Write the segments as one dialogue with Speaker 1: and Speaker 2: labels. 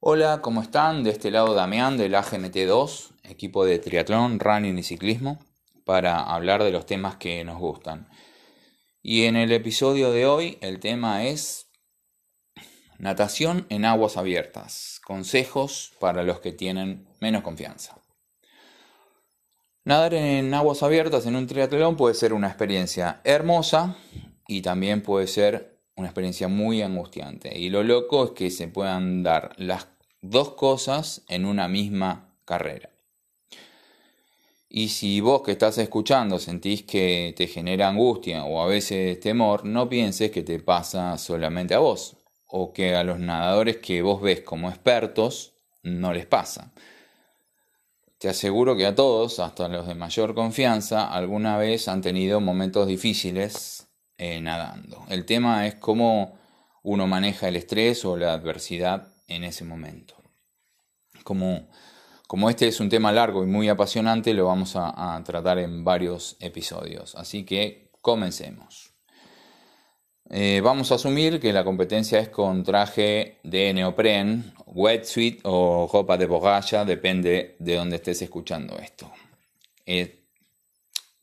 Speaker 1: Hola, ¿cómo están? De este lado Damián del AGMT2, equipo de triatlón, running y ciclismo, para hablar de los temas que nos gustan. Y en el episodio de hoy el tema es natación en aguas abiertas, consejos para los que tienen menos confianza. Nadar en aguas abiertas en un triatlón puede ser una experiencia hermosa y también puede ser una experiencia muy angustiante. Y lo loco es que se puedan dar las dos cosas en una misma carrera. Y si vos que estás escuchando sentís que te genera angustia o a veces temor, no pienses que te pasa solamente a vos o que a los nadadores que vos ves como expertos no les pasa. Te aseguro que a todos, hasta los de mayor confianza, alguna vez han tenido momentos difíciles eh, nadando. El tema es cómo uno maneja el estrés o la adversidad en ese momento. Como, como este es un tema largo y muy apasionante, lo vamos a, tratar en varios episodios. Así que comencemos. Eh, vamos a asumir que la competencia es con traje de neopren, wetsuit o ropa de borracha, depende de dónde estés escuchando esto. Eh,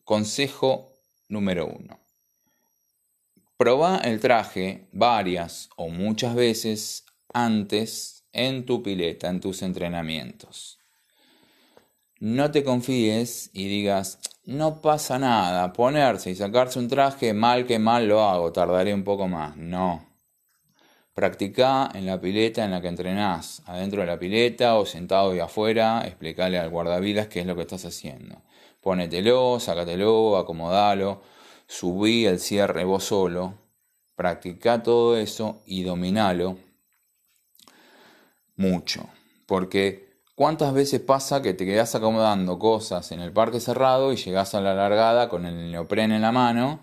Speaker 1: consejo número uno. Proba el traje varias o muchas veces antes en tu pileta, en tus entrenamientos. No te confíes y digas, no pasa nada, ponerse y sacarse un traje, mal que mal lo hago, tardaré un poco más. No. Practica en la pileta en la que entrenás, adentro de la pileta o sentado y afuera, explicarle al guardavidas qué es lo que estás haciendo. Pónetelo, sácatelo, acomodalo, subí el cierre vos solo, practica todo eso y dominalo mucho. Porque ¿Cuántas veces pasa que te quedas acomodando cosas en el parque cerrado y llegas a la largada con el neopren en la mano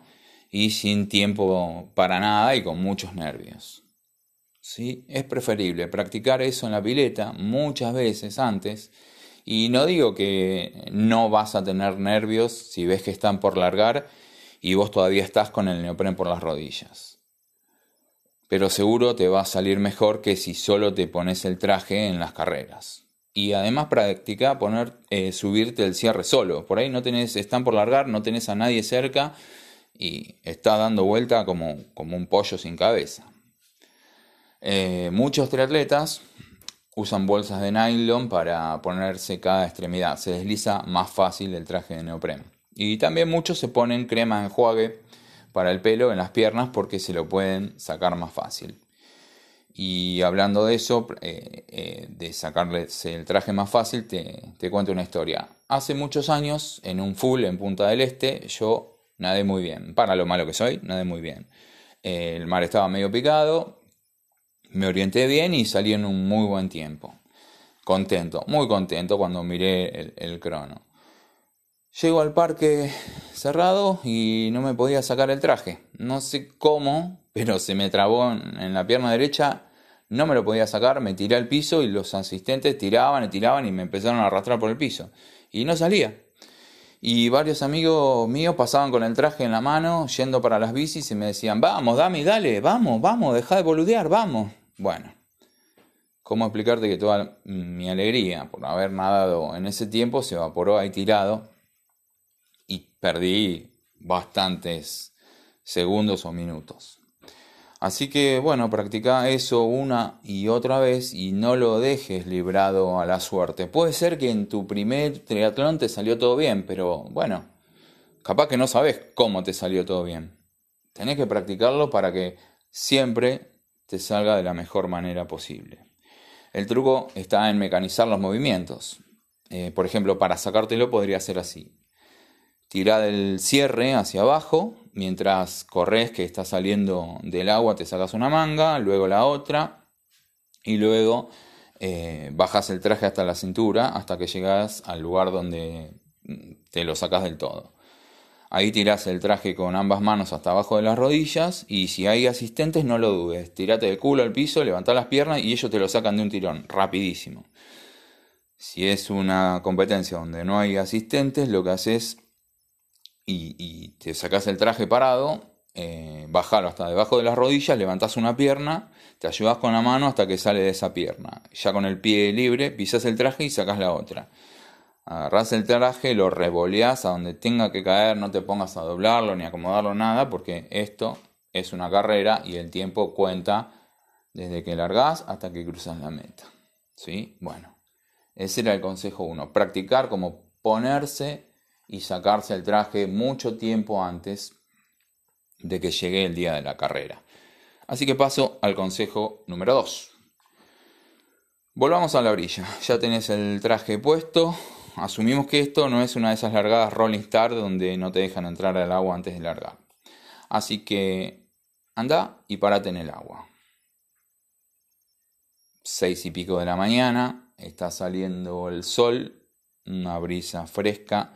Speaker 1: y sin tiempo para nada y con muchos nervios? ¿Sí? Es preferible practicar eso en la pileta muchas veces antes y no digo que no vas a tener nervios si ves que están por largar y vos todavía estás con el neopren por las rodillas. Pero seguro te va a salir mejor que si solo te pones el traje en las carreras. Y además practica poner, eh, subirte el cierre solo. Por ahí no tenés, están por largar, no tenés a nadie cerca y está dando vuelta como, como un pollo sin cabeza. Eh, muchos triatletas usan bolsas de nylon para ponerse cada extremidad. Se desliza más fácil el traje de neopren. Y también muchos se ponen crema enjuague para el pelo en las piernas porque se lo pueden sacar más fácil. Y hablando de eso, eh, eh, de sacarles el traje más fácil, te, te, cuento una historia. Hace muchos años, en un full en Punta del Este, yo nadé muy bien. Para lo malo que soy, nadé muy bien. el mar estaba medio picado, me orienté bien y salí en un muy buen tiempo. Contento, muy contento cuando miré el, el crono. Llego al parque cerrado y no me podía sacar el traje. No sé cómo, pero se me trabó en, la pierna derecha, no me lo podía sacar, me tiré al piso y los asistentes tiraban y tiraban y me empezaron a arrastrar por el piso. Y no salía. Y varios amigos míos pasaban con el traje en la mano, yendo para las bicis y me decían, vamos, dame, dale, vamos, vamos, deja de boludear, vamos. Bueno, ¿cómo explicarte que toda mi alegría por haber nadado en ese tiempo se evaporó ahí tirado y perdí bastantes segundos o minutos? Así que bueno, practica eso una y otra vez y no lo dejes librado a la suerte. Puede ser que en tu primer triatlón te salió todo bien, pero bueno, capaz que no sabes cómo te salió todo bien. Tenés que practicarlo para que siempre te salga de la mejor manera posible. El truco está en mecanizar los movimientos. Eh, por ejemplo, para sacártelo podría ser así. Tira el cierre hacia abajo, mientras corres que está saliendo del agua te sacas una manga, luego la otra y luego eh, bajas el traje hasta la cintura hasta que llegas al lugar donde te lo sacas del todo. Ahí tiras el traje con ambas manos hasta abajo de las rodillas y si hay asistentes no lo dudes, tirate de culo al piso, levanta las piernas y ellos te lo sacan de un tirón, rapidísimo. Si es una competencia donde no hay asistentes, lo que haces y, te sacas el traje parado, eh, hasta debajo de las rodillas, levantás una pierna, te ayudas con la mano hasta que sale de esa pierna. Ya con el pie libre, pisas el traje y sacas la otra. Agarrás el traje, lo revoleás a donde tenga que caer, no te pongas a doblarlo ni acomodarlo nada, porque esto es una carrera y el tiempo cuenta desde que largás hasta que cruzas la meta. ¿Sí? Bueno, ese era el consejo 1. Practicar como ponerse y sacarse el traje mucho tiempo antes de que llegue el día de la carrera. Así que paso al consejo número 2. Volvamos a la orilla. Ya tenés el traje puesto. Asumimos que esto no es una de esas largadas Rolling Star donde no te dejan entrar al agua antes de largar. Así que anda y parate en el agua. Seis y pico de la mañana, está saliendo el sol, una brisa fresca.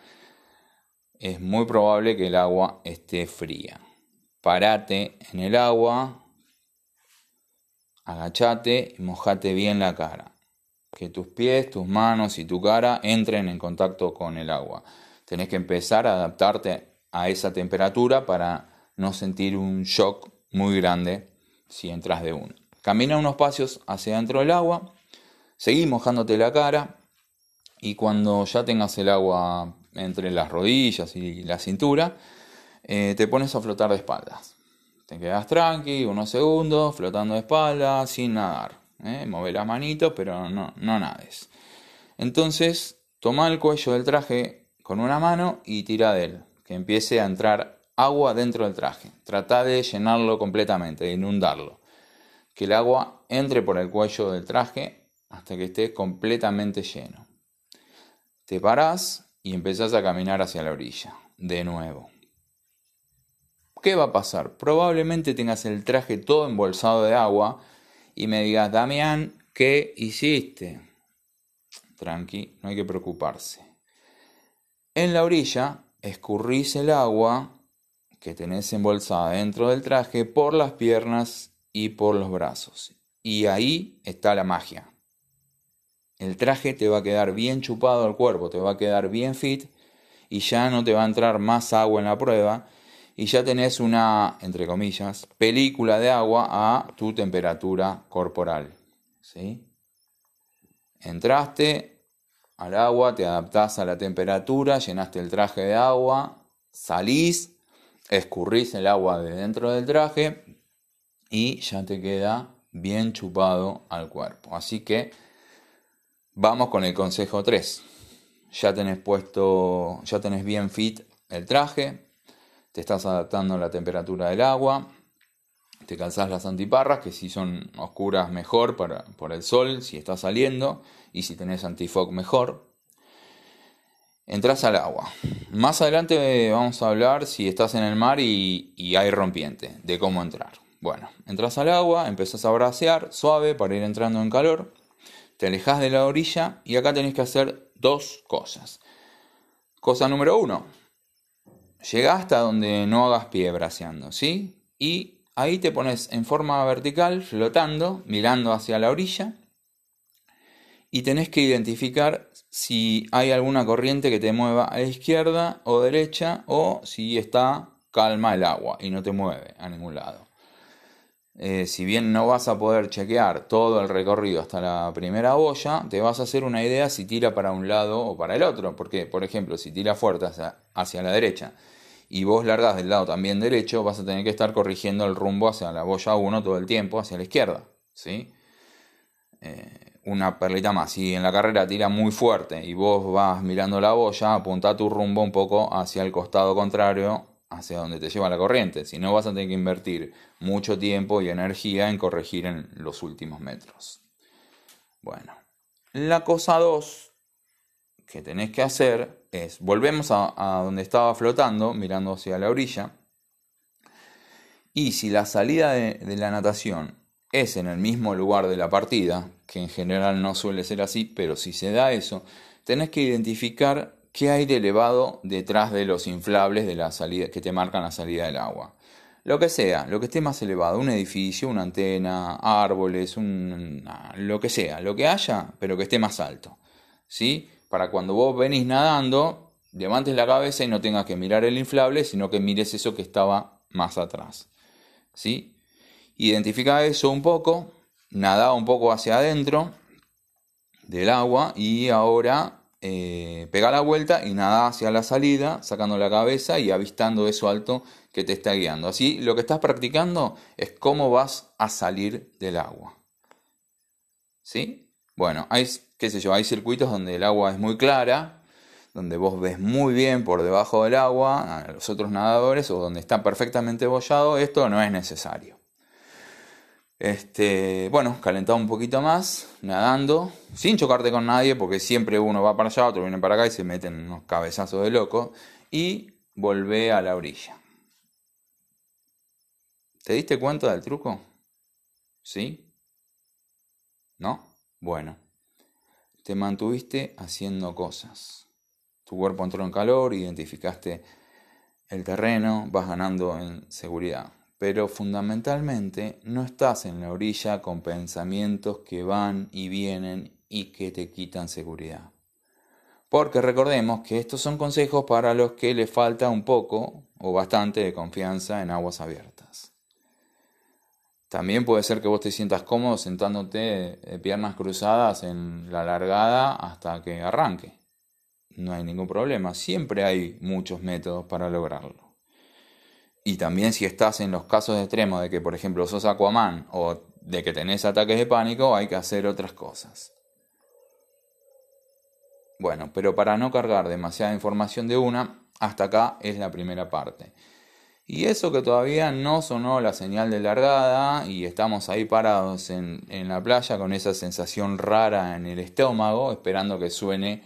Speaker 1: Es muy probable que el agua esté fría parate en el agua, agachate y mojate bien la cara. Que tus pies, tus manos y tu cara entren en contacto con el agua. Tenés que empezar a adaptarte a esa temperatura para no sentir un shock muy grande si entras de uno. Camina unos pasos hacia dentro del agua, seguí mojándote la cara y cuando ya tengas el agua entre las rodillas y la cintura, eh, te pones a flotar de espaldas. Te quedas tranqui, unos segundos, flotando de espaldas, sin nadar. ¿eh? Move las manitos, pero no, no nades. Entonces, toma el cuello del traje con una mano y tira de él, que empiece a entrar agua dentro del traje. Trata de llenarlo completamente, de inundarlo. Que el agua entre por el cuello del traje hasta que esté completamente lleno. Te parás y empezás a caminar hacia la orilla, de nuevo. ¿Qué va a pasar? Probablemente tengas el traje todo embolsado de agua y me digas, Damián, ¿qué hiciste? Tranqui, no hay que preocuparse. En la orilla escurrís el agua que tenés embolsada dentro del traje por las piernas y por los brazos. Y ahí está la magia. El traje te va a quedar bien chupado al cuerpo, te va a quedar bien fit y ya no te va a entrar más agua en la prueba y ya tenés una, entre comillas, película de agua a tu temperatura corporal. ¿sí? Entraste al agua, te adaptás a la temperatura, llenaste el traje de agua, salís, escurrís el agua de dentro del traje y ya te queda bien chupado al cuerpo. Así que vamos con el consejo 3. Ya tenés puesto, ya tenés bien fit el traje, te estás adaptando a la temperatura del agua, te calzás las antiparras, que si son oscuras mejor para, por el sol, si está saliendo, y si tenés antifog mejor. Entras al agua. Más adelante vamos a hablar si estás en el mar y, y hay rompiente, de cómo entrar. Bueno, entras al agua, empezás a bracear suave para ir entrando en calor, te alejas de la orilla y acá tenés que hacer dos cosas. Cosa número uno, Llega hasta donde no hagas pie braceando, ¿sí? Y ahí te pones en forma vertical, flotando, mirando hacia la orilla. Y tenés que identificar si hay alguna corriente que te mueva a la izquierda o derecha o si está calma el agua y no te mueve a ningún lado. Eh, si bien no vas a poder chequear todo el recorrido hasta la primera boya, te vas a hacer una idea si tira para un lado o para el otro. Porque, por ejemplo, si tira fuerte hacia la derecha y vos largas del lado también derecho, vas a tener que estar corrigiendo el rumbo hacia la boya 1 todo el tiempo, hacia la izquierda. ¿sí? Eh, una perlita más. Si en la carrera tira muy fuerte y vos vas mirando la boya, apunta tu rumbo un poco hacia el costado contrario, hacia donde te lleva la corriente. Si no, vas a tener que invertir mucho tiempo y energía en corregir en los últimos metros. Bueno, la cosa 2 que tenés que hacer es, volvemos a, donde estaba flotando, mirando hacia la orilla, y si la salida de, la natación es en el mismo lugar de la partida, que en general no suele ser así, pero si se da eso, tenés que identificar qué hay de elevado detrás de los inflables de la salida, que te marcan la salida del agua. Lo que sea, lo que esté más elevado, un edificio, una antena, árboles, un, lo que sea, lo que haya, pero que esté más alto. ¿Sí? para cuando vos venís nadando, levantes la cabeza y no tengas que mirar el inflable, sino que mires eso que estaba más atrás. ¿Sí? Identifica eso un poco, nada un poco hacia adentro del agua y ahora eh, pega la vuelta y nada hacia la salida, sacando la cabeza y avistando eso alto que te está guiando. Así lo que estás practicando es cómo vas a salir del agua. ¿Sí? Bueno, hay, qué sé yo, hay circuitos donde el agua es muy clara, donde vos ves muy bien por debajo del agua a los otros nadadores o donde está perfectamente bollado, esto no es necesario. Este, bueno, calentado un poquito más, nadando, sin chocarte con nadie, porque siempre uno va para allá, otro viene para acá y se meten unos cabezazos de loco, y volvé a la orilla. ¿Te diste cuenta del truco? ¿Sí? ¿No? Bueno, te mantuviste haciendo cosas. Tu cuerpo entró en calor, identificaste el terreno, vas ganando en seguridad pero fundamentalmente no estás en la orilla con pensamientos que van y vienen y que te quitan seguridad. Porque recordemos que estos son consejos para los que le falta un poco o bastante de confianza en aguas abiertas. También puede ser que vos te sientas cómodo sentándote de piernas cruzadas en la largada hasta que arranque. No hay ningún problema, siempre hay muchos métodos para lograrlo. Y también si estás en los casos extremos de que, por ejemplo, sos Aquaman o de que tenés ataques de pánico, hay que hacer otras cosas. Bueno, pero para no cargar demasiada información de una, hasta acá es la primera parte. Y eso que todavía no sonó la señal de largada y estamos ahí parados en, en, la playa con esa sensación rara en el estómago, esperando que suene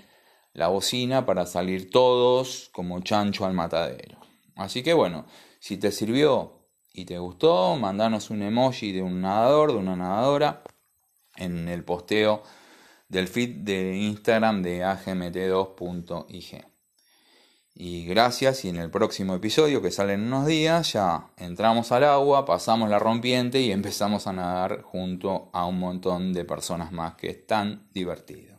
Speaker 1: la bocina para salir todos como chancho al matadero. Así que bueno, si te sirvió y te gustó, mandanos un emoji de un nadador, de una nadadora, en el posteo del feed de Instagram de agmt2.ig. Y gracias, y en el próximo episodio que sale en unos días, ya entramos al agua, pasamos la rompiente y empezamos a nadar junto a un montón de personas más que es tan divertido.